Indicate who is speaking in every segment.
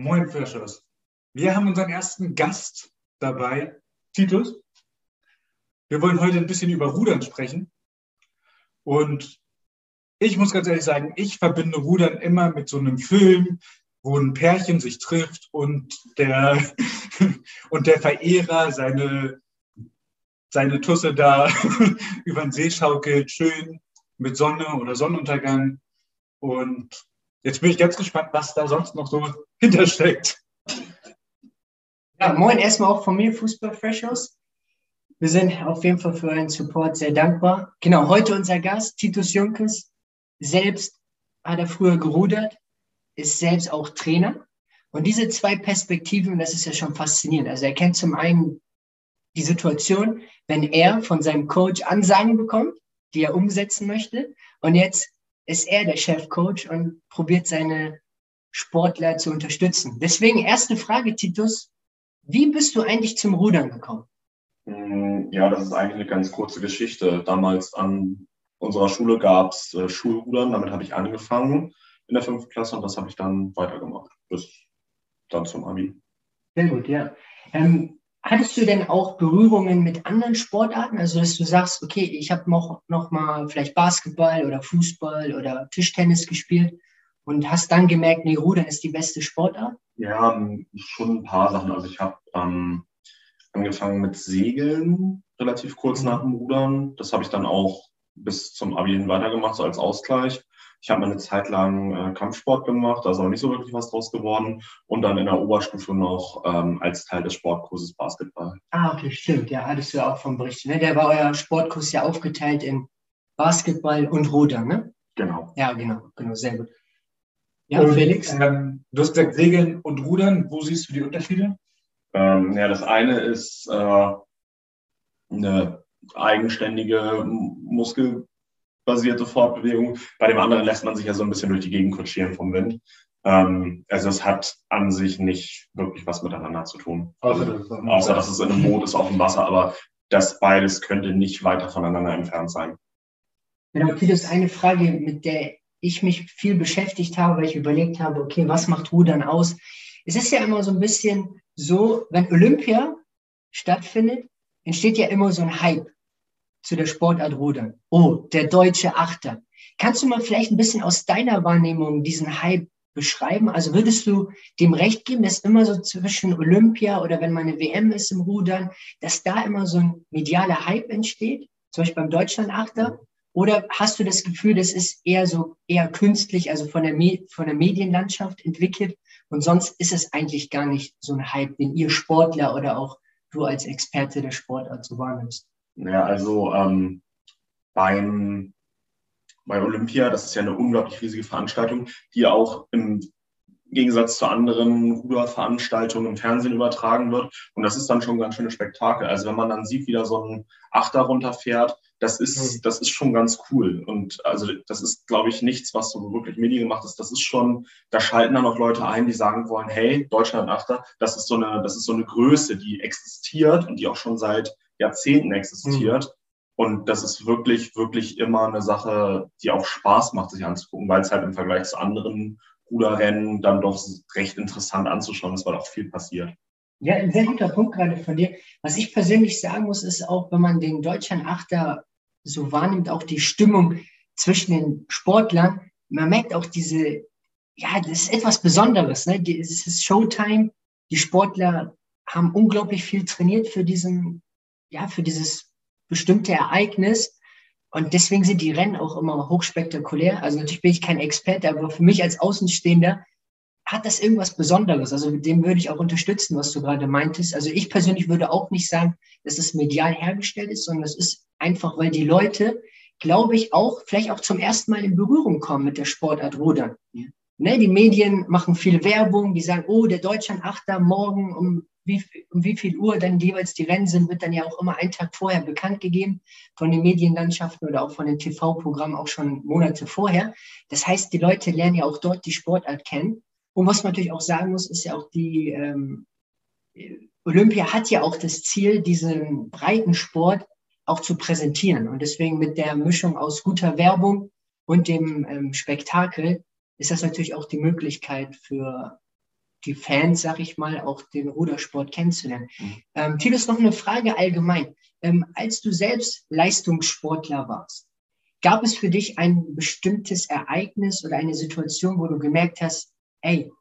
Speaker 1: Moin Freshers. Wir haben unseren ersten Gast dabei, Titus. Wir wollen heute ein bisschen über Rudern sprechen. Und ich muss ganz ehrlich sagen, ich verbinde Rudern immer mit so einem Film, wo ein Pärchen sich trifft und der, und der Verehrer seine, seine Tusse da über den See schaukelt, schön mit Sonne oder Sonnenuntergang. Und jetzt bin ich ganz gespannt, was da sonst noch so hintersteckt.
Speaker 2: Ja, moin erstmal auch von mir, Fußball Freshers. Wir sind auf jeden Fall für euren Support sehr dankbar. Genau, heute unser Gast, Titus Junkes. Selbst hat er früher gerudert, ist selbst auch Trainer. Und diese zwei Perspektiven, das ist ja schon faszinierend. Also er kennt zum einen die Situation, wenn er von seinem Coach Ansagen bekommt, die er umsetzen möchte. Und jetzt ist er der Chefcoach und probiert seine Sportler zu unterstützen. Deswegen erste Frage, Titus. Wie bist du eigentlich zum Rudern gekommen?
Speaker 3: Mm, ja, das ist eigentlich eine ganz kurze Geschichte. Damals an unserer Schule gab es äh, Schulrudern. Damit habe ich angefangen in der fünften Klasse und das habe ich dann weitergemacht bis dann zum Abi.
Speaker 2: Sehr gut, ja. Ähm, hattest du denn auch Berührungen mit anderen Sportarten? Also, dass du sagst, okay, ich habe noch, noch mal vielleicht Basketball oder Fußball oder Tischtennis gespielt und hast dann gemerkt, nee, Rudern ist die beste Sportart?
Speaker 3: Ja, ähm, schon ein paar Sachen. Also, ich habe ähm, angefangen mit Segeln relativ kurz nach dem Rudern. Das habe ich dann auch bis zum Abi hin weitergemacht, so als Ausgleich. Ich habe mal eine Zeit lang äh, Kampfsport gemacht, da ist aber nicht so wirklich was draus geworden. Und dann in der Oberstufe noch ähm, als Teil des Sportkurses Basketball.
Speaker 2: Ah, okay, stimmt. Ja, hattest du ja auch vom Bericht. Ne? Der war euer Sportkurs ja aufgeteilt in Basketball und Rudern, ne?
Speaker 3: Genau.
Speaker 2: Ja, genau, genau, sehr gut.
Speaker 1: Ja, und, Felix? Ähm, du hast gesagt Segeln und Rudern. Wo siehst du die Unterschiede?
Speaker 3: Ähm, ja, das eine ist äh, eine eigenständige muskelbasierte Fortbewegung. Bei dem anderen lässt man sich ja so ein bisschen durch die Gegend kutschieren vom Wind. Ähm, also es hat an sich nicht wirklich was miteinander zu tun.
Speaker 1: Außer,
Speaker 3: also, dass, außer dass es in einem Boot ist auf dem Wasser, aber das beides könnte nicht weiter voneinander entfernt sein.
Speaker 2: Genau, das ist eine Frage, mit der ich mich viel beschäftigt habe, weil ich überlegt habe, okay, was macht Rudern aus? Es ist ja immer so ein bisschen so, wenn Olympia stattfindet, entsteht ja immer so ein Hype zu der Sportart Rudern. Oh, der deutsche Achter. Kannst du mal vielleicht ein bisschen aus deiner Wahrnehmung diesen Hype beschreiben? Also würdest du dem recht geben, dass immer so zwischen Olympia oder wenn mal eine WM ist im Rudern, dass da immer so ein medialer Hype entsteht? Zum Beispiel beim Deutschlandachter? Oder hast du das Gefühl, das ist eher so eher künstlich, also von der, von der Medienlandschaft entwickelt und sonst ist es eigentlich gar nicht so ein Hype, den ihr Sportler oder auch du als Experte der Sportart so wahrnimmst?
Speaker 3: Ja, also ähm, beim, bei Olympia, das ist ja eine unglaublich riesige Veranstaltung, die auch im Gegensatz zu anderen Ruderveranstaltungen im Fernsehen übertragen wird. Und das ist dann schon ein ganz schönes Spektakel. Also wenn man dann sieht, wie da so ein Achter runterfährt, das ist, mhm. das ist schon ganz cool. Und also das ist, glaube ich, nichts, was so wirklich Medien gemacht ist. Das ist schon, da schalten dann auch Leute ein, die sagen wollen, hey, Deutschland Achter, das ist so eine, das ist so eine Größe, die existiert und die auch schon seit Jahrzehnten existiert. Mhm. Und das ist wirklich, wirklich immer eine Sache, die auch Spaß macht, sich anzugucken, weil es halt im Vergleich zu anderen Ruderrennen dann doch recht interessant anzuschauen ist, weil auch viel passiert.
Speaker 2: Ja, ein sehr guter Punkt gerade von dir. Was ich persönlich sagen muss, ist auch, wenn man den Deutschland Achter so wahrnimmt, auch die Stimmung zwischen den Sportlern, man merkt auch diese, ja, das ist etwas Besonderes. Ne? Es ist Showtime. Die Sportler haben unglaublich viel trainiert für diesen, ja, für dieses bestimmte Ereignis. Und deswegen sind die Rennen auch immer hochspektakulär. Also natürlich bin ich kein Experte, aber für mich als Außenstehender hat das irgendwas Besonderes. Also dem würde ich auch unterstützen, was du gerade meintest. Also ich persönlich würde auch nicht sagen, dass es medial hergestellt ist, sondern es ist einfach, weil die Leute, glaube ich, auch vielleicht auch zum ersten Mal in Berührung kommen mit der Sportart Rudern. Ja. Ne, die Medien machen viel Werbung, die sagen, oh, der Deutschland-Achter morgen um wie, um wie viel Uhr dann jeweils die Rennen sind, wird dann ja auch immer einen Tag vorher bekannt gegeben von den Medienlandschaften oder auch von den TV-Programmen auch schon Monate vorher. Das heißt, die Leute lernen ja auch dort die Sportart kennen. Und was man natürlich auch sagen muss, ist ja auch die ähm, Olympia hat ja auch das Ziel, diesen breiten Sport auch zu präsentieren. Und deswegen mit der Mischung aus guter Werbung und dem ähm, Spektakel ist das natürlich auch die Möglichkeit für die Fans, sag ich mal, auch den Rudersport kennenzulernen. Mhm. Ähm, Titus, noch eine Frage allgemein. Ähm, als du selbst Leistungssportler warst, gab es für dich ein bestimmtes Ereignis oder eine Situation, wo du gemerkt hast, ey,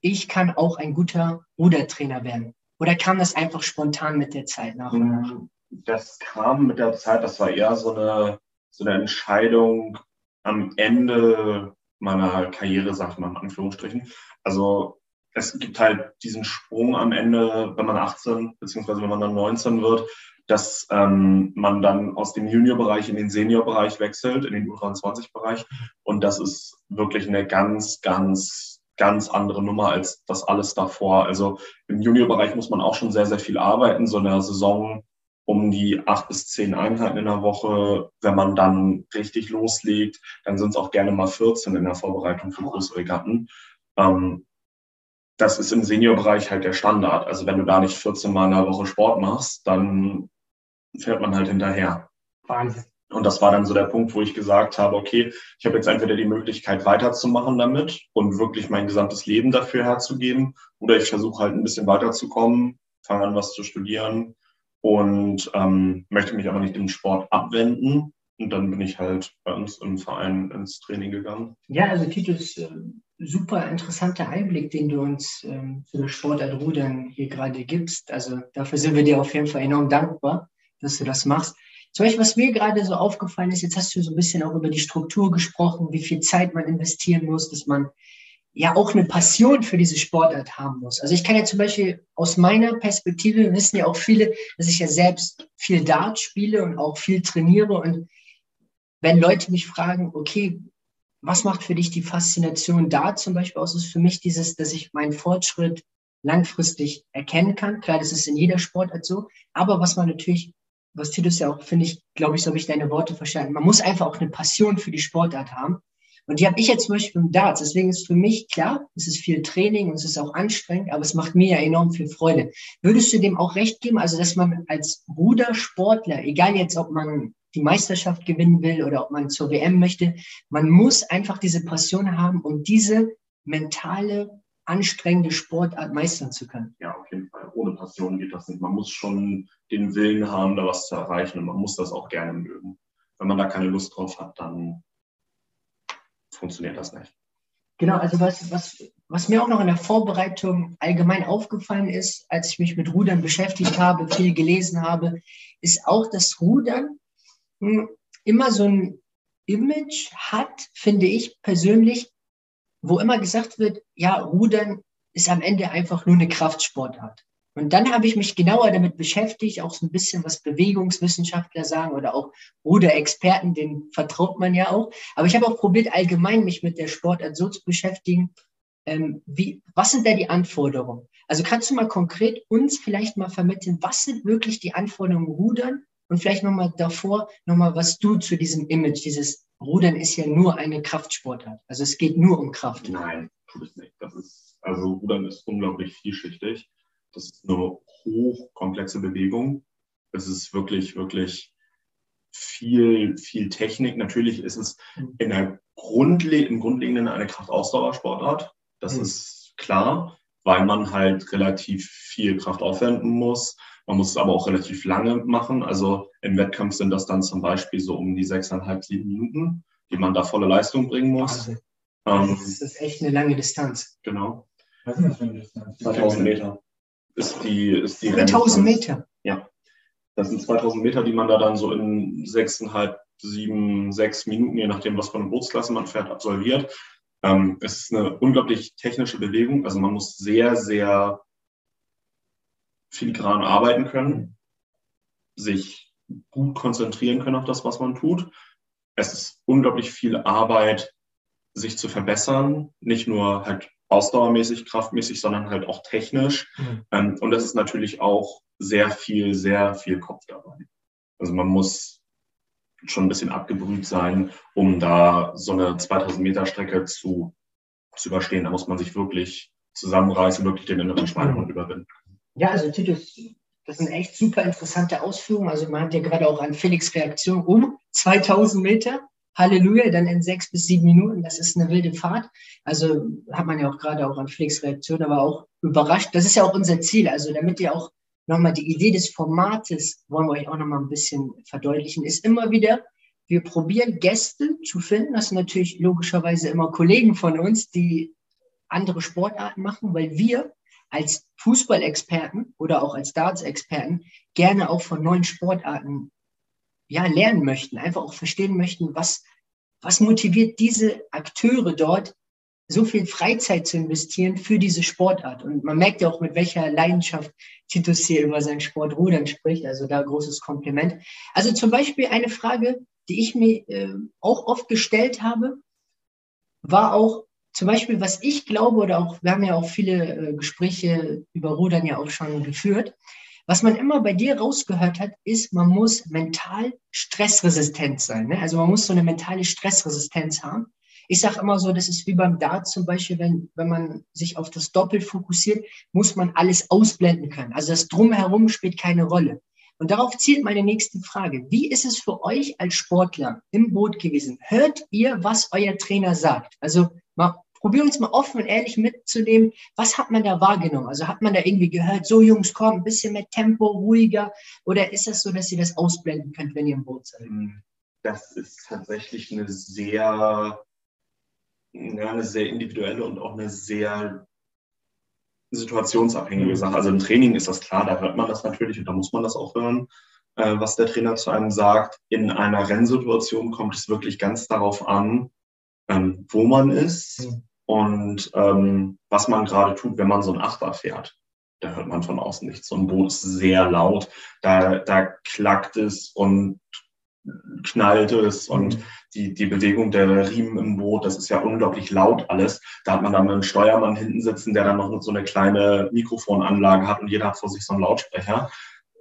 Speaker 2: ich kann auch ein guter Rudertrainer werden? Oder kam das einfach spontan mit der Zeit nach und nach?
Speaker 3: Mhm. Das kam mit der Zeit, das war eher so eine, so eine Entscheidung am Ende meiner Karriere, sagt man in Anführungsstrichen. Also es gibt halt diesen Sprung am Ende, wenn man 18 beziehungsweise wenn man dann 19 wird, dass ähm, man dann aus dem Juniorbereich in den Seniorbereich wechselt, in den U23-Bereich. Und das ist wirklich eine ganz, ganz, ganz andere Nummer als das alles davor. Also im Juniorbereich muss man auch schon sehr, sehr viel arbeiten. So eine Saison um die acht bis zehn Einheiten in der Woche. Wenn man dann richtig loslegt, dann sind es auch gerne mal 14 in der Vorbereitung für große Regatten. Ähm, das ist im Seniorbereich halt der Standard. Also wenn du da nicht 14 Mal in der Woche Sport machst, dann fährt man halt hinterher. Wahnsinn. Und das war dann so der Punkt, wo ich gesagt habe, okay, ich habe jetzt entweder die Möglichkeit weiterzumachen damit und wirklich mein gesamtes Leben dafür herzugeben, oder ich versuche halt ein bisschen weiterzukommen, fange an, was zu studieren und ähm, möchte mich aber nicht im Sport abwenden. Und dann bin ich halt bei uns im Verein ins Training gegangen.
Speaker 2: Ja, also Titus, äh, super interessanter Einblick, den du uns ähm, zu der Sportart Rudern hier gerade gibst. Also dafür sind wir dir auf jeden Fall enorm dankbar, dass du das machst. Zum Beispiel, was mir gerade so aufgefallen ist, jetzt hast du so ein bisschen auch über die Struktur gesprochen, wie viel Zeit man investieren muss, dass man ja auch eine Passion für diese Sportart haben muss. Also ich kann ja zum Beispiel aus meiner Perspektive, wissen ja auch viele, dass ich ja selbst viel Dart spiele und auch viel trainiere. Und wenn Leute mich fragen, okay, was macht für dich die Faszination Dart zum Beispiel aus, ist für mich dieses, dass ich meinen Fortschritt langfristig erkennen kann. Klar, das ist in jeder Sportart so. Aber was man natürlich, was Titus ja auch, finde ich, glaube ich, so habe ich deine Worte verstanden. Man muss einfach auch eine Passion für die Sportart haben. Und die habe ich jetzt zum Beispiel im Darts. Deswegen ist für mich klar, es ist viel Training und es ist auch anstrengend, aber es macht mir ja enorm viel Freude. Würdest du dem auch recht geben? Also, dass man als Rudersportler, egal jetzt, ob man die Meisterschaft gewinnen will oder ob man zur WM möchte, man muss einfach diese Passion haben, um diese mentale, anstrengende Sportart meistern zu können.
Speaker 3: Ja, auf jeden Fall. Ohne Passion geht das nicht. Man muss schon den Willen haben, da was zu erreichen und man muss das auch gerne mögen. Wenn man da keine Lust drauf hat, dann funktioniert das nicht.
Speaker 2: Genau, also was, was, was mir auch noch in der Vorbereitung allgemein aufgefallen ist, als ich mich mit Rudern beschäftigt habe, viel gelesen habe, ist auch, dass Rudern immer so ein Image hat, finde ich persönlich, wo immer gesagt wird, ja, Rudern ist am Ende einfach nur eine Kraftsportart. Und dann habe ich mich genauer damit beschäftigt, auch so ein bisschen, was Bewegungswissenschaftler sagen oder auch Ruderexperten, den vertraut man ja auch. Aber ich habe auch probiert, allgemein mich mit der Sportart so zu beschäftigen, ähm, wie, was sind da die Anforderungen? Also kannst du mal konkret uns vielleicht mal vermitteln, was sind wirklich die Anforderungen Rudern? Und vielleicht nochmal davor, nochmal, was du zu diesem Image, dieses Rudern ist ja nur eine Kraftsportart. Also es geht nur um Kraft.
Speaker 3: Nein, tut es nicht. Das ist, also Rudern ist unglaublich vielschichtig. Das ist eine hochkomplexe Bewegung. Es ist wirklich, wirklich viel, viel Technik. Natürlich ist es in der Grundle im Grundlegenden eine Kraftausdauersportart. Das mhm. ist klar, weil man halt relativ viel Kraft aufwenden muss. Man muss es aber auch relativ lange machen. Also im Wettkampf sind das dann zum Beispiel so um die sechseinhalb, sieben Minuten, die man da volle Leistung bringen muss.
Speaker 2: Ähm, das ist echt eine lange Distanz.
Speaker 3: Genau. Was ist das für eine Distanz? 2000 Meter ist die, ist die
Speaker 2: 2000 Meter.
Speaker 3: Ja. Das sind 2000 Meter, die man da dann so in sechseinhalb, sieben, sechs Minuten, je nachdem, was für eine Bootsklasse man fährt, absolviert. Ähm, es ist eine unglaublich technische Bewegung. Also man muss sehr, sehr filigran arbeiten können, sich gut konzentrieren können auf das, was man tut. Es ist unglaublich viel Arbeit, sich zu verbessern, nicht nur halt ausdauermäßig, kraftmäßig, sondern halt auch technisch. Mhm. Ähm, und es ist natürlich auch sehr viel, sehr viel Kopf dabei. Also man muss schon ein bisschen abgebrüht sein, um da so eine 2000 Meter Strecke zu, zu überstehen. Da muss man sich wirklich zusammenreißen, wirklich den inneren Schweinehund mhm. überwinden.
Speaker 2: Ja, also Titus, das sind echt super interessante Ausführungen. Also man hat ja gerade auch an Felix Reaktion um 2000 Meter Halleluja, dann in sechs bis sieben Minuten. Das ist eine wilde Fahrt. Also hat man ja auch gerade auch an Felix Reaktion, aber auch überrascht. Das ist ja auch unser Ziel. Also damit ihr auch nochmal die Idee des Formates, wollen wir euch auch nochmal ein bisschen verdeutlichen, ist immer wieder, wir probieren Gäste zu finden. Das sind natürlich logischerweise immer Kollegen von uns, die andere Sportarten machen, weil wir als Fußballexperten oder auch als Darts-Experten gerne auch von neuen Sportarten ja, lernen möchten, einfach auch verstehen möchten, was, was motiviert diese Akteure dort, so viel Freizeit zu investieren für diese Sportart. Und man merkt ja auch, mit welcher Leidenschaft Titus hier über seinen Sport Rudern spricht. Also da großes Kompliment. Also zum Beispiel eine Frage, die ich mir äh, auch oft gestellt habe, war auch zum Beispiel, was ich glaube, oder auch, wir haben ja auch viele äh, Gespräche über Rudern ja auch schon geführt. Was man immer bei dir rausgehört hat, ist, man muss mental stressresistent sein. Ne? Also man muss so eine mentale Stressresistenz haben. Ich sage immer so, das ist wie beim Dart zum Beispiel, wenn, wenn man sich auf das Doppel fokussiert, muss man alles ausblenden können. Also das Drumherum spielt keine Rolle. Und darauf zielt meine nächste Frage. Wie ist es für euch als Sportler im Boot gewesen? Hört ihr, was euer Trainer sagt? Also mal, probieren uns mal offen und ehrlich mitzunehmen. Was hat man da wahrgenommen? Also hat man da irgendwie gehört, so Jungs, komm, ein bisschen mehr Tempo, ruhiger? Oder ist das so, dass ihr das ausblenden könnt, wenn ihr im Boot seid?
Speaker 3: Das ist tatsächlich eine sehr eine sehr individuelle und auch eine sehr situationsabhängige. Sache. Also im Training ist das klar, da hört man das natürlich und da muss man das auch hören, äh, was der Trainer zu einem sagt. In einer Rennsituation kommt es wirklich ganz darauf an, ähm, wo man ist mhm. und ähm, was man gerade tut, wenn man so ein Achter fährt. Da hört man von außen nichts. So ein Boot ist sehr laut, da, da klackt es und knallt es und mhm. die, die Bewegung der Riemen im Boot, das ist ja unglaublich laut alles. Da hat man dann einen Steuermann hinten sitzen, der dann noch so eine kleine Mikrofonanlage hat und jeder hat vor sich so einen Lautsprecher,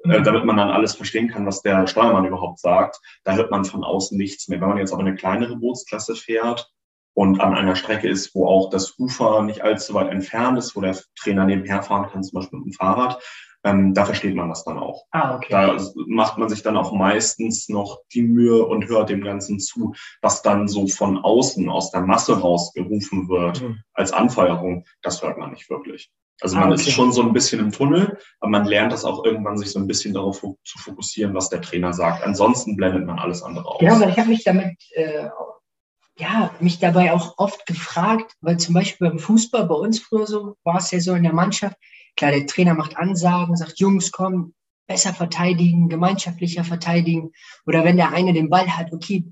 Speaker 3: äh, damit man dann alles verstehen kann, was der Steuermann überhaupt sagt. Da hört man von außen nichts mehr. Wenn man jetzt aber eine kleinere Bootsklasse fährt und an einer Strecke ist, wo auch das Ufer nicht allzu weit entfernt ist, wo der Trainer nebenher fahren kann, zum Beispiel mit dem Fahrrad, ähm, da versteht man das dann auch.
Speaker 2: Ah, okay.
Speaker 3: Da macht man sich dann auch meistens noch die Mühe und hört dem Ganzen zu, was dann so von außen, aus der Masse rausgerufen wird mhm. als Anfeuerung. Das hört man nicht wirklich. Also man ah, okay. ist schon so ein bisschen im Tunnel, aber man lernt das auch irgendwann, sich so ein bisschen darauf zu fokussieren, was der Trainer sagt. Ansonsten blendet man alles andere aus.
Speaker 2: Genau, weil ich habe mich damit, äh, ja, mich dabei auch oft gefragt, weil zum Beispiel beim Fußball bei uns früher so war es ja so in der Mannschaft, Klar, der Trainer macht Ansagen, sagt, Jungs, komm, besser verteidigen, gemeinschaftlicher verteidigen. Oder wenn der eine den Ball hat, okay,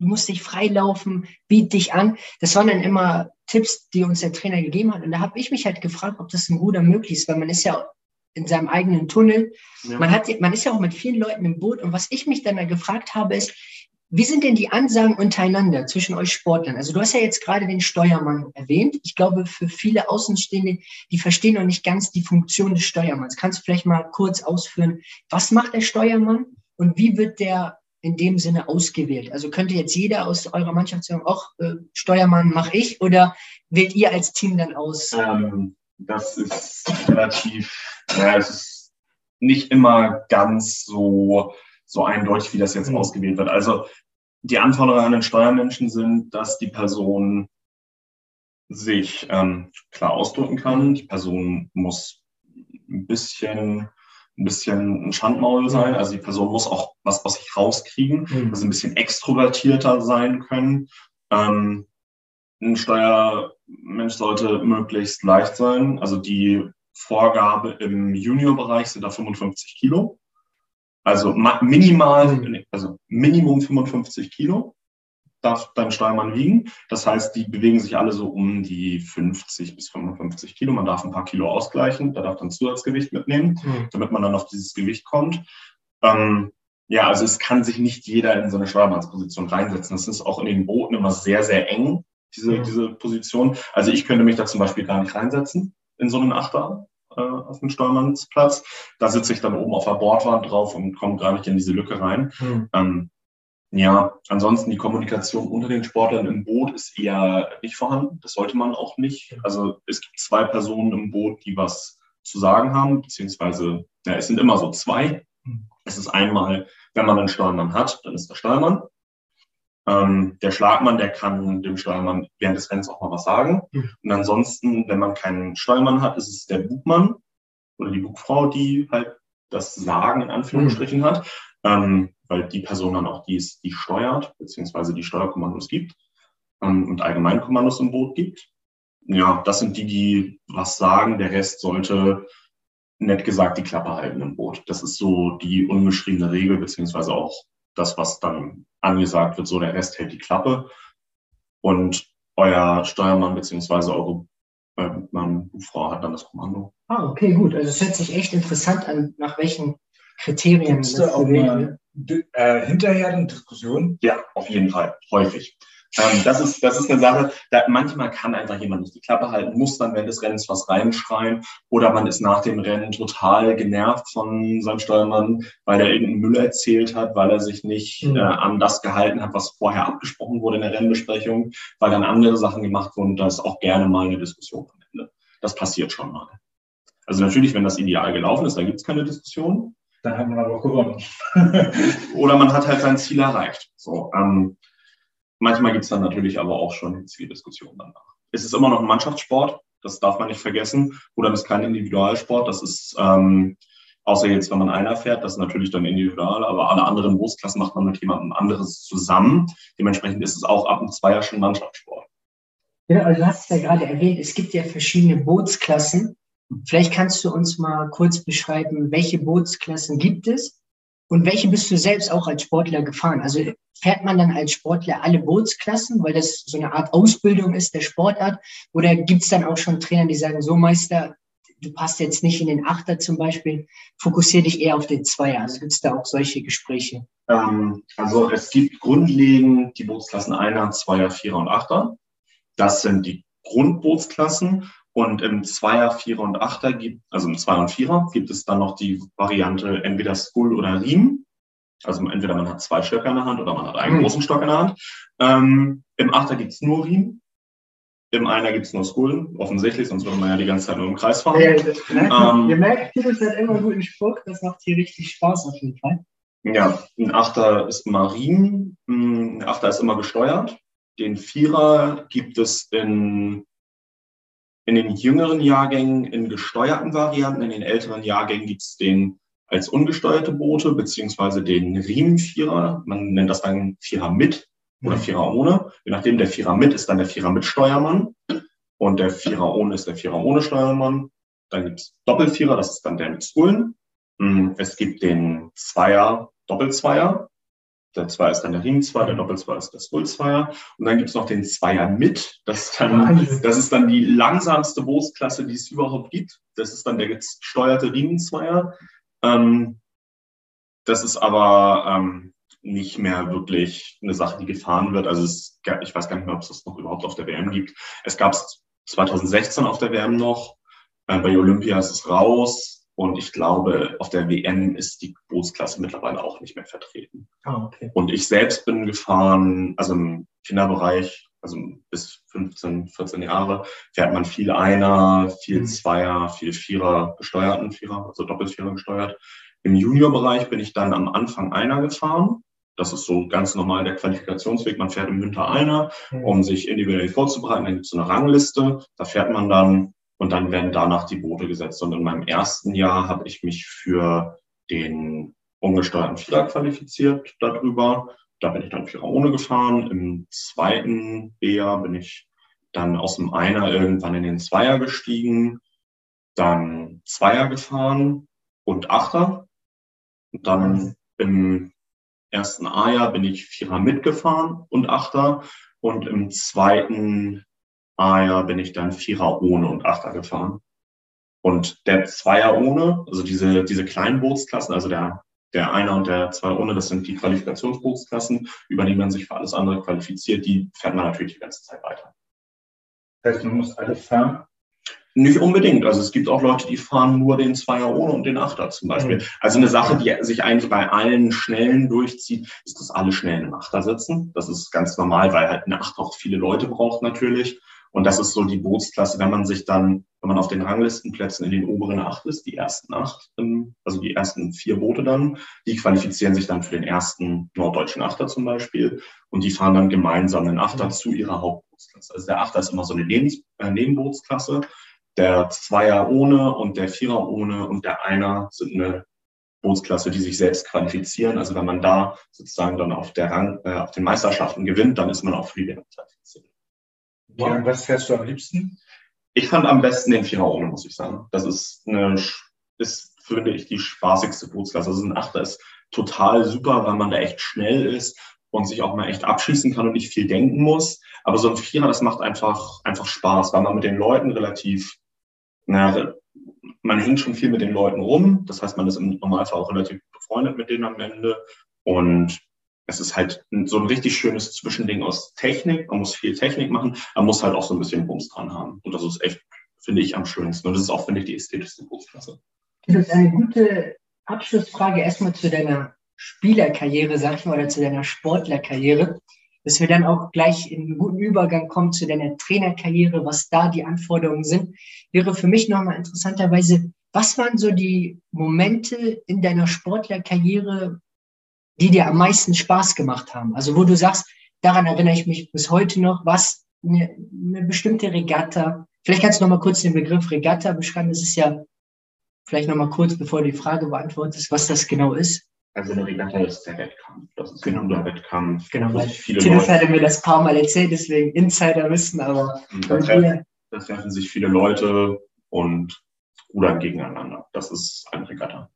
Speaker 2: du musst dich freilaufen, biet dich an. Das waren dann immer Tipps, die uns der Trainer gegeben hat. Und da habe ich mich halt gefragt, ob das im Ruder möglich ist, weil man ist ja in seinem eigenen Tunnel. Ja. Man, hat, man ist ja auch mit vielen Leuten im Boot. Und was ich mich dann da gefragt habe, ist, wie sind denn die Ansagen untereinander zwischen euch Sportlern? Also du hast ja jetzt gerade den Steuermann erwähnt. Ich glaube, für viele Außenstehende, die verstehen noch nicht ganz die Funktion des Steuermanns. Kannst du vielleicht mal kurz ausführen, was macht der Steuermann und wie wird der in dem Sinne ausgewählt? Also könnte jetzt jeder aus eurer Mannschaft sagen, ach, äh, Steuermann mache ich oder wählt ihr als Team dann aus?
Speaker 3: Ähm, das ist relativ, ja, es ist nicht immer ganz so so eindeutig, wie das jetzt mhm. ausgewählt wird. Also die Anforderungen an den Steuermenschen sind, dass die Person sich ähm, klar ausdrücken kann. Die Person muss ein bisschen ein bisschen ein Schandmaul sein. Also die Person muss auch was aus sich rauskriegen, mhm. also ein bisschen extrovertierter sein können. Ähm, ein Steuermensch sollte möglichst leicht sein. Also die Vorgabe im Juniorbereich sind da 55 Kilo. Also minimal, also Minimum 55 Kilo darf dein Steuermann wiegen. Das heißt, die bewegen sich alle so um die 50 bis 55 Kilo. Man darf ein paar Kilo ausgleichen, da darf dann Zusatzgewicht mitnehmen, mhm. damit man dann auf dieses Gewicht kommt. Ähm, ja, also es kann sich nicht jeder in so eine Steuermannsposition reinsetzen. Das ist auch in den Booten immer sehr, sehr eng, diese, mhm. diese Position. Also ich könnte mich da zum Beispiel gar nicht reinsetzen in so einen Achter äh, auf dem Steuermannsplatz. Da sitze ich dann oben auf der Bordwand drauf und komme gar nicht in diese Lücke rein. Mhm. Ähm, ja, ansonsten die Kommunikation unter den Sportlern im Boot ist eher nicht vorhanden. Das sollte man auch nicht. Also es gibt zwei Personen im Boot, die was zu sagen haben, beziehungsweise ja, es sind immer so zwei. Es ist einmal, wenn man einen Steuermann hat, dann ist der Steuermann. Ähm, der Schlagmann, der kann dem Steuermann während des Rennens auch mal was sagen. Mhm. Und ansonsten, wenn man keinen Steuermann hat, ist es der Bugmann oder die Bugfrau, die halt das Sagen in Anführungsstrichen mhm. hat, ähm, weil die Person dann auch die ist, die steuert, beziehungsweise die Steuerkommandos gibt ähm, und Allgemeinkommandos im Boot gibt. Ja, das sind die, die was sagen. Der Rest sollte, nett gesagt, die Klappe halten im Boot. Das ist so die ungeschriebene Regel, beziehungsweise auch das, was dann angesagt wird, so der Rest hält die Klappe. Und euer Steuermann beziehungsweise eure äh, Mann, Frau hat dann das Kommando.
Speaker 2: Ah, okay, gut. Also es hört sich echt interessant an, nach welchen Kriterien
Speaker 1: Gibt's das auch mal, äh, hinterher eine Diskussion?
Speaker 3: Ja, auf jeden Fall, häufig. Ähm, das, ist, das ist eine Sache, da manchmal kann einfach jemand nicht die Klappe halten, muss dann während des Rennens was reinschreien oder man ist nach dem Rennen total genervt von seinem Steuermann, weil er irgendeinen Müll erzählt hat, weil er sich nicht mhm. äh, an das gehalten hat, was vorher abgesprochen wurde in der Rennbesprechung, weil dann andere Sachen gemacht wurden. Da ist auch gerne mal eine Diskussion am Ende. Das passiert schon mal. Also natürlich, wenn das ideal gelaufen ist, dann gibt es keine Diskussion.
Speaker 1: Dann hat man aber auch gewonnen.
Speaker 3: oder man hat halt sein Ziel erreicht. So, ähm, Manchmal gibt es dann natürlich aber auch schon hitzige Diskussionen danach. Es ist immer noch ein Mannschaftssport, das darf man nicht vergessen. Oder das ist kein Individualsport, das ist, ähm, außer jetzt, wenn man einer fährt, das ist natürlich dann individual, aber alle anderen Bootsklassen macht man mit jemandem anderes zusammen. Dementsprechend ist es auch ab und Zweier schon Mannschaftssport.
Speaker 2: Ja, also du hast es ja gerade erwähnt, es gibt ja verschiedene Bootsklassen. Vielleicht kannst du uns mal kurz beschreiben, welche Bootsklassen gibt es und welche bist du selbst auch als Sportler gefahren? Also fährt man dann als Sportler alle Bootsklassen, weil das so eine Art Ausbildung ist der Sportart? Oder gibt es dann auch schon Trainer, die sagen, so Meister, du passt jetzt nicht in den Achter zum Beispiel, fokussiere dich eher auf den Zweier. Also gibt es da auch solche Gespräche?
Speaker 3: Ähm, also es gibt grundlegend die Bootsklassen Einer, Zweier, Vierer und Achter. Das sind die Grundbootsklassen. Und im Zweier, Vierer und Achter gibt, also im Zweier und Vierer gibt es dann noch die Variante entweder Skull oder Riemen. Also entweder man hat zwei Stöcke in der Hand oder man hat einen mhm. großen Stock in der Hand. Ähm, Im Achter gibt es nur Riemen. Im Einer gibt es nur Skullen, offensichtlich, sonst würde man ja die ganze Zeit nur im Kreis fahren. Ja, das,
Speaker 2: ähm, Ihr merkt, Titus hat immer einen guten Spruch, das macht hier richtig Spaß auf jeden Fall.
Speaker 3: Ja, ein Achter ist immer Riemen, ein Achter ist immer gesteuert. Den Vierer gibt es in, in den jüngeren Jahrgängen in gesteuerten Varianten, in den älteren Jahrgängen gibt es den als ungesteuerte Boote, beziehungsweise den Riemenvierer. Man nennt das dann Vierer mit oder mhm. Vierer ohne. Je nachdem, der Vierer mit ist dann der Vierer mit Steuermann und der Vierer ohne ist der Vierer ohne Steuermann. Dann gibt's Doppelvierer, das ist dann der mit Skullen. Mm, es gibt den Zweier, Doppelzweier. Der Zweier ist dann der Riemenzweier, der Doppelzweier ist der Skullzweier. Und dann gibt's noch den Zweier mit. Das ist, dann, das ist dann die langsamste Bootsklasse, die es überhaupt gibt. Das ist dann der gesteuerte Riemenzweier. Ähm, das ist aber ähm, nicht mehr wirklich eine Sache, die gefahren wird. Also es, ich weiß gar nicht mehr, ob es das noch überhaupt auf der WM gibt. Es gab es 2016 auf der WM noch. Äh, bei Olympia ist es raus. Und ich glaube, auf der WM ist die Bootsklasse mittlerweile auch nicht mehr vertreten.
Speaker 2: Ah, okay.
Speaker 3: Und ich selbst bin gefahren, also im Kinderbereich, also bis 15, 14 Jahre, fährt man viel Einer, viel mhm. Zweier, viel Vierer gesteuerten Vierer, also Doppelvierer gesteuert. Im Juniorbereich bin ich dann am Anfang Einer gefahren. Das ist so ganz normal der Qualifikationsweg. Man fährt im Winter Einer, mhm. um sich individuell vorzubereiten. Dann gibt es so eine Rangliste. Da fährt man dann und dann werden danach die Boote gesetzt. Und in meinem ersten Jahr habe ich mich für den ungesteuerten Vierer qualifiziert darüber. Da bin ich dann Vierer ohne gefahren. Im zweiten B-Jahr bin ich dann aus dem Einer irgendwann in den Zweier gestiegen, dann Zweier gefahren und Achter. Und dann im ersten A-Jahr bin ich Vierer mitgefahren und Achter. Und im zweiten A-Jahr bin ich dann Vierer ohne und Achter gefahren. Und der Zweier ohne, also diese, diese kleinen Bootsklassen, also der der Einer und der Zwei ohne, das sind die Qualifikationsberufsklassen, über die man sich für alles andere qualifiziert. Die fährt man natürlich die ganze Zeit weiter.
Speaker 1: Das heißt, man muss alle fahren?
Speaker 3: Nicht unbedingt. Also es gibt auch Leute, die fahren nur den Zweier ohne und den Achter zum Beispiel. Mhm. Also eine Sache, die sich eigentlich bei allen Schnellen durchzieht, ist, dass alle schnell im Achter sitzen. Das ist ganz normal, weil halt eine Achter auch viele Leute braucht natürlich. Und das ist so die Bootsklasse, wenn man sich dann, wenn man auf den Ranglistenplätzen in den oberen acht ist, die ersten acht, also die ersten vier Boote dann, die qualifizieren sich dann für den ersten norddeutschen Achter zum Beispiel. Und die fahren dann gemeinsam den Achter mhm. zu ihrer Hauptbootsklasse. Also der Achter ist immer so eine Lebens äh, Nebenbootsklasse. Der Zweier ohne und der Vierer ohne und der Einer sind eine Bootsklasse, die sich selbst qualifizieren. Also wenn man da sozusagen dann auf, der Rang, äh, auf den Meisterschaften gewinnt, dann ist man auch WM qualifiziert.
Speaker 1: Okay, und was fährst du am liebsten?
Speaker 3: Ich fand am besten den Vierer ohne, muss ich sagen. Das ist eine, ist, finde ich, die spaßigste Bootsklasse. Also ein Achter ist total super, weil man da echt schnell ist und sich auch mal echt abschießen kann und nicht viel denken muss. Aber so ein Vierer, das macht einfach, einfach Spaß, weil man mit den Leuten relativ, na, man hängt schon viel mit den Leuten rum. Das heißt, man ist im Normalfall auch relativ befreundet mit denen am Ende. Und es ist halt so ein richtig schönes Zwischending aus Technik. Man muss viel Technik machen, man muss halt auch so ein bisschen Bums dran haben. Und das ist echt, finde ich, am schönsten. Und das ist auch, finde ich, die ästhetischste Bootsklasse.
Speaker 2: Das ist eine gute Abschlussfrage erstmal zu deiner Spielerkarriere, sag ich mal, oder zu deiner Sportlerkarriere, dass wir dann auch gleich in einen guten Übergang kommen zu deiner Trainerkarriere, was da die Anforderungen sind, wäre für mich nochmal interessanterweise, was waren so die Momente in deiner Sportlerkarriere, die dir am meisten Spaß gemacht haben? Also wo du sagst, daran erinnere ich mich bis heute noch, was eine, eine bestimmte Regatta, vielleicht kannst du noch mal kurz den Begriff Regatta beschreiben, das ist ja vielleicht noch mal kurz, bevor du die Frage beantwortest, was das genau ist.
Speaker 3: Also eine Regatta ist der Wettkampf. Das ist genau der Wettkampf.
Speaker 2: Genau, weil viele Leute, hatte mir das paar Mal erzählt, deswegen Insider wissen, aber
Speaker 3: da treffen, da treffen sich viele Leute und rudern gegeneinander. Das ist eine Regatta.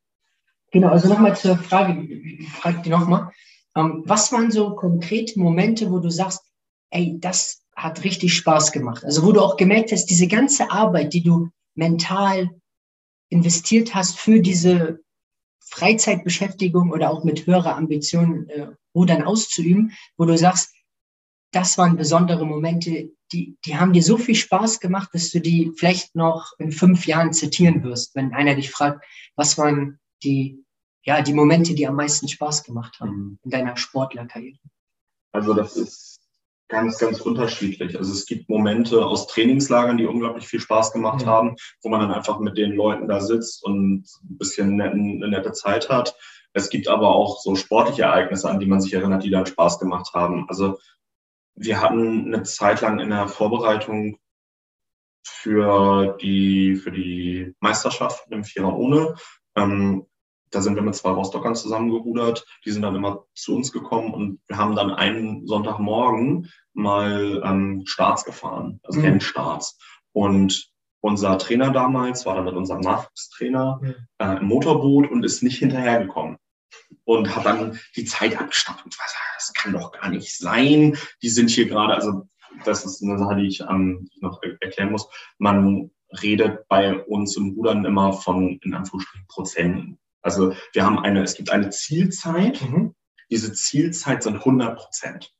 Speaker 2: Genau, also nochmal zur Frage, ich frage die nochmal. Ähm, was waren so konkrete Momente, wo du sagst, ey, das hat richtig Spaß gemacht? Also wo du auch gemerkt hast, diese ganze Arbeit, die du mental investiert hast für diese Freizeitbeschäftigung oder auch mit höherer Ambition äh, Rudern auszuüben, wo du sagst, das waren besondere Momente, die, die haben dir so viel Spaß gemacht, dass du die vielleicht noch in fünf Jahren zitieren wirst, wenn einer dich fragt, was waren die ja, die Momente, die am meisten Spaß gemacht haben mhm. in deiner Sportlerkarriere?
Speaker 3: Also das ist ganz, ganz unterschiedlich. Also es gibt Momente aus Trainingslagern, die unglaublich viel Spaß gemacht ja. haben, wo man dann einfach mit den Leuten da sitzt und ein bisschen netten, eine nette Zeit hat. Es gibt aber auch so sportliche Ereignisse, an die man sich erinnert, die dann Spaß gemacht haben. Also wir hatten eine Zeit lang in der Vorbereitung für die, für die Meisterschaft im Vierer ohne ähm, da sind wir mit zwei Rostockern zusammengerudert. Die sind dann immer zu uns gekommen und wir haben dann einen Sonntagmorgen mal ähm, Starts gefahren, also mhm. Rennstarts. Und unser Trainer damals war dann mit unserem Nachwuchstrainer mhm. äh, im Motorboot und ist nicht hinterhergekommen. Und hat dann die Zeit abgestoppt und was, das kann doch gar nicht sein. Die sind hier gerade, also das ist eine Sache, die ich ähm, noch erklären muss. Man redet bei uns im Rudern immer von, in Anführungsstrichen, Prozenten. Also wir haben eine, es gibt eine Zielzeit. Mhm. Diese Zielzeit sind 100 Prozent.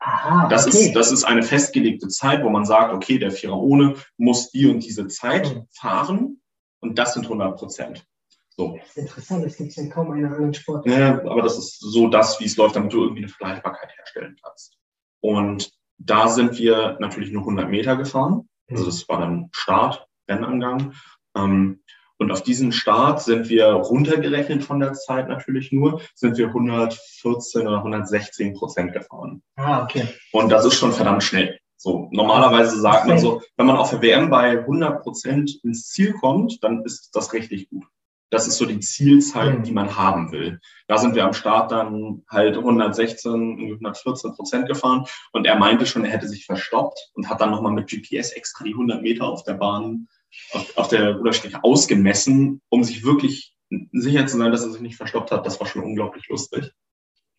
Speaker 3: Aha, das, okay. ist, das ist eine festgelegte Zeit, wo man sagt, okay, der Vierer ohne muss die und diese Zeit mhm. fahren und das sind 100 Prozent.
Speaker 2: So. Das ist interessant, das gibt es in kaum einer anderen Sport.
Speaker 3: Ja, aber das ist so das, wie es läuft, damit du irgendwie eine Vergleichbarkeit herstellen kannst. Und da sind wir natürlich nur 100 Meter gefahren. Also mhm. das war dann Start, Rennangang. Ähm, und auf diesen Start sind wir runtergerechnet von der Zeit natürlich nur, sind wir 114 oder 116 Prozent gefahren.
Speaker 2: Ah, okay.
Speaker 3: Und das ist schon verdammt schnell. So, normalerweise sagt man so, wenn man auf der WM bei 100 Prozent ins Ziel kommt, dann ist das richtig gut. Das ist so die Zielzeit, mhm. die man haben will. Da sind wir am Start dann halt 116, 114 Prozent gefahren und er meinte schon, er hätte sich verstoppt und hat dann nochmal mit GPS extra die 100 Meter auf der Bahn auf, auf der Ruderstrecke ausgemessen, um sich wirklich sicher zu sein, dass er sich nicht verstoppt hat. Das war schon unglaublich lustig.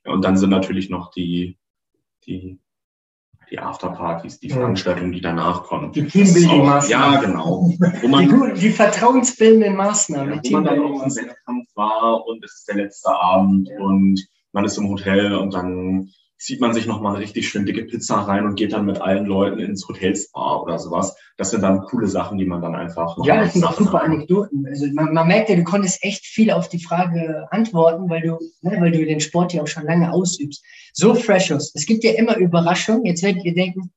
Speaker 3: Und dann sind natürlich noch die, die, die Afterpartys, die Veranstaltungen, die danach kommen.
Speaker 2: Die Teambuilding-Maßnahmen.
Speaker 3: Ja, genau.
Speaker 2: Man, die, die vertrauensbildenden Maßnahmen.
Speaker 3: Ja, wo man dann auch im Wettkampf war und es ist der letzte Abend ja. und man ist im Hotel und dann zieht man sich nochmal eine richtig schön dicke Pizza rein und geht dann mit allen Leuten ins Hotelspa oder sowas. Das sind dann coole Sachen, die man dann einfach.
Speaker 2: Ja, das sind auch super Anekdoten. Also man, man, merkt ja, du konntest echt viel auf die Frage antworten, weil du, ne, weil du den Sport ja auch schon lange ausübst. So Freshos. Es gibt ja immer Überraschungen. Jetzt werdet ihr denken,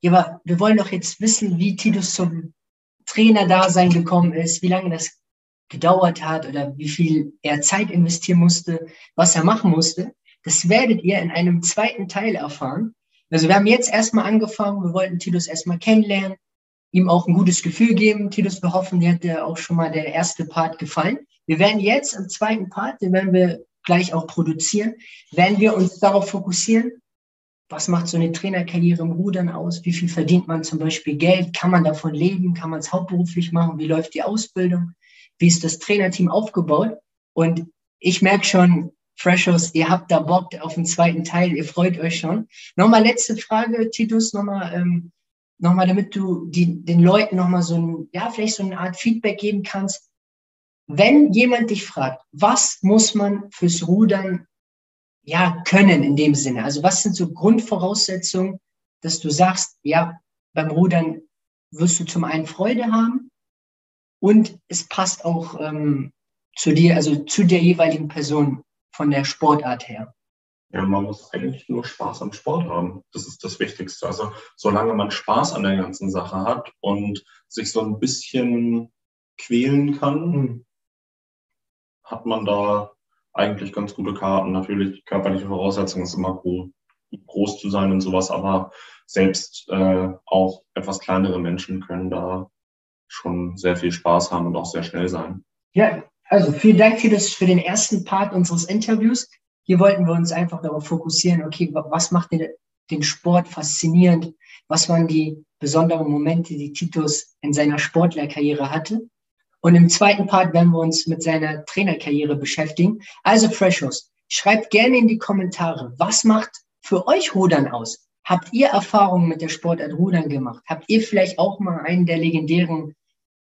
Speaker 2: ja, aber wir wollen doch jetzt wissen, wie Titus zum Trainerdasein gekommen ist, wie lange das gedauert hat oder wie viel er Zeit investieren musste, was er machen musste. Das werdet ihr in einem zweiten Teil erfahren. Also wir haben jetzt erstmal angefangen, wir wollten Titus erstmal kennenlernen, ihm auch ein gutes Gefühl geben. Titus, wir hoffen, dir hat dir auch schon mal der erste Part gefallen. Wir werden jetzt im zweiten Part, den werden wir gleich auch produzieren, werden wir uns darauf fokussieren, was macht so eine Trainerkarriere im Rudern aus? Wie viel verdient man zum Beispiel Geld? Kann man davon leben? Kann man es hauptberuflich machen? Wie läuft die Ausbildung? Wie ist das Trainerteam aufgebaut? Und ich merke schon, Freshers, ihr habt da Bock auf den zweiten Teil, ihr freut euch schon. Nochmal letzte Frage, Titus, nochmal, ähm, nochmal, damit du die, den Leuten nochmal so ein, ja, vielleicht so eine Art Feedback geben kannst. Wenn jemand dich fragt, was muss man fürs Rudern ja können in dem Sinne? Also was sind so Grundvoraussetzungen, dass du sagst, ja, beim Rudern wirst du zum einen Freude haben und es passt auch ähm, zu dir, also zu der jeweiligen Person von der Sportart her.
Speaker 3: Ja, man muss eigentlich nur Spaß am Sport haben. Das ist das Wichtigste. Also solange man Spaß an der ganzen Sache hat und sich so ein bisschen quälen kann, mhm hat man da eigentlich ganz gute Karten. Natürlich körperliche Voraussetzungen ist immer cool, groß zu sein und sowas, aber selbst äh, auch etwas kleinere Menschen können da schon sehr viel Spaß haben und auch sehr schnell sein.
Speaker 2: Ja, also vielen Dank für, das, für den ersten Part unseres Interviews. Hier wollten wir uns einfach darauf fokussieren, okay, was macht den, den Sport faszinierend? Was waren die besonderen Momente, die Titus in seiner Sportlerkarriere hatte? Und im zweiten Part werden wir uns mit seiner Trainerkarriere beschäftigen. Also Freshos, schreibt gerne in die Kommentare, was macht für euch Rudern aus? Habt ihr Erfahrungen mit der Sportart Rudern gemacht? Habt ihr vielleicht auch mal einen der legendären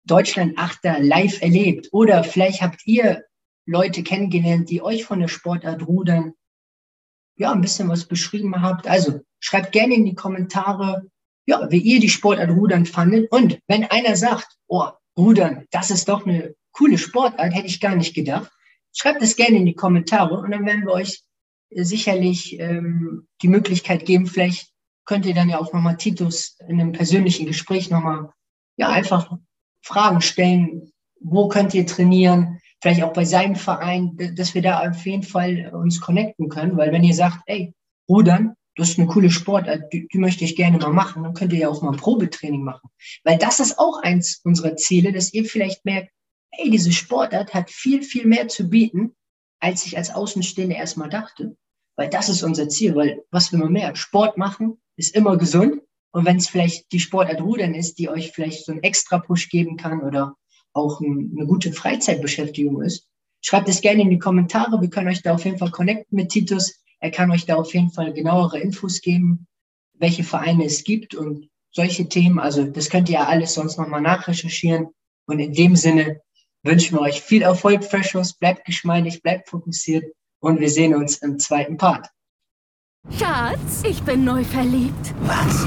Speaker 2: Deutschland-Achter live erlebt? Oder vielleicht habt ihr Leute kennengelernt, die euch von der Sportart Rudern ja ein bisschen was beschrieben habt. Also schreibt gerne in die Kommentare, ja, wie ihr die Sportart Rudern fandet. Und wenn einer sagt, oh, Rudern, das ist doch eine coole Sportart, hätte ich gar nicht gedacht. Schreibt es gerne in die Kommentare und dann werden wir euch sicherlich ähm, die Möglichkeit geben, vielleicht könnt ihr dann ja auch nochmal Titus in einem persönlichen Gespräch nochmal, ja, einfach Fragen stellen. Wo könnt ihr trainieren? Vielleicht auch bei seinem Verein, dass wir da auf jeden Fall uns connecten können, weil wenn ihr sagt, ey, Rudern, das ist eine coole Sportart, die, die möchte ich gerne mal machen. Dann könnt ihr ja auch mal ein Probetraining machen. Weil das ist auch eins unserer Ziele, dass ihr vielleicht merkt, hey, diese Sportart hat viel, viel mehr zu bieten, als ich als Außenstehende erstmal dachte. Weil das ist unser Ziel. Weil was will man mehr? Sport machen ist immer gesund. Und wenn es vielleicht die Sportart Rudern ist, die euch vielleicht so einen extra Push geben kann oder auch ein, eine gute Freizeitbeschäftigung ist, schreibt es gerne in die Kommentare. Wir können euch da auf jeden Fall connecten mit Titus. Er kann euch da auf jeden Fall genauere Infos geben, welche Vereine es gibt und solche Themen. Also das könnt ihr alles sonst nochmal nachrecherchieren. Und in dem Sinne wünschen wir euch viel Erfolg, Freshos. Bleibt geschmeidig, bleibt fokussiert und wir sehen uns im zweiten Part.
Speaker 4: Schatz, ich bin neu verliebt.
Speaker 5: Was?